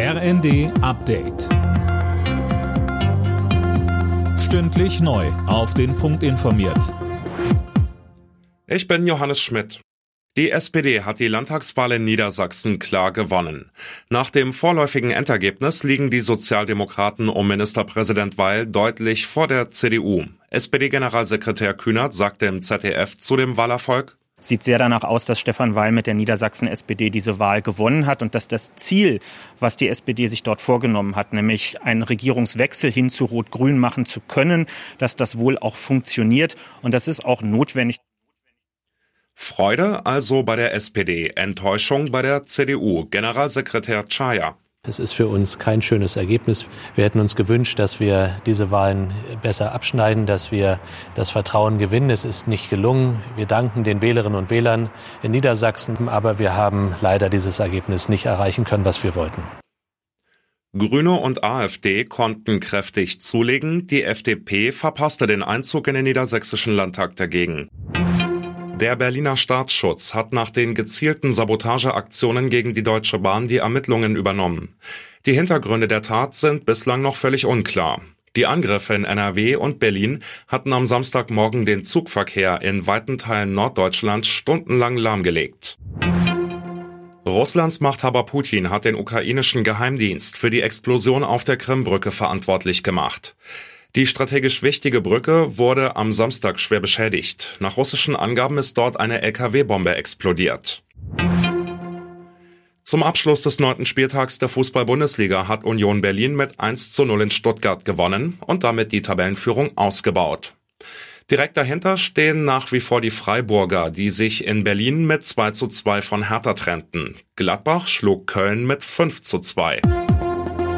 RND Update. Stündlich neu. Auf den Punkt informiert. Ich bin Johannes Schmidt. Die SPD hat die Landtagswahl in Niedersachsen klar gewonnen. Nach dem vorläufigen Endergebnis liegen die Sozialdemokraten um Ministerpräsident Weil deutlich vor der CDU. SPD-Generalsekretär Kühnert sagte im ZDF zu dem Wahlerfolg, Sieht sehr danach aus, dass Stefan Weil mit der Niedersachsen-SPD diese Wahl gewonnen hat und dass das Ziel, was die SPD sich dort vorgenommen hat, nämlich einen Regierungswechsel hin zu Rot-Grün machen zu können, dass das wohl auch funktioniert. Und das ist auch notwendig. Freude also bei der SPD, Enttäuschung bei der CDU. Generalsekretär Chaya. Es ist für uns kein schönes Ergebnis. Wir hätten uns gewünscht, dass wir diese Wahlen besser abschneiden, dass wir das Vertrauen gewinnen. Es ist nicht gelungen. Wir danken den Wählerinnen und Wählern in Niedersachsen, aber wir haben leider dieses Ergebnis nicht erreichen können, was wir wollten. Grüne und AfD konnten kräftig zulegen. Die FDP verpasste den Einzug in den niedersächsischen Landtag dagegen. Der Berliner Staatsschutz hat nach den gezielten Sabotageaktionen gegen die Deutsche Bahn die Ermittlungen übernommen. Die Hintergründe der Tat sind bislang noch völlig unklar. Die Angriffe in NRW und Berlin hatten am Samstagmorgen den Zugverkehr in weiten Teilen Norddeutschlands stundenlang lahmgelegt. Russlands Machthaber Putin hat den ukrainischen Geheimdienst für die Explosion auf der Krimbrücke verantwortlich gemacht. Die strategisch wichtige Brücke wurde am Samstag schwer beschädigt. Nach russischen Angaben ist dort eine Lkw-Bombe explodiert. Zum Abschluss des neunten Spieltags der Fußball-Bundesliga hat Union Berlin mit 1 zu 0 in Stuttgart gewonnen und damit die Tabellenführung ausgebaut. Direkt dahinter stehen nach wie vor die Freiburger, die sich in Berlin mit 2 zu 2 von Hertha trennten. Gladbach schlug Köln mit 5 zu 2.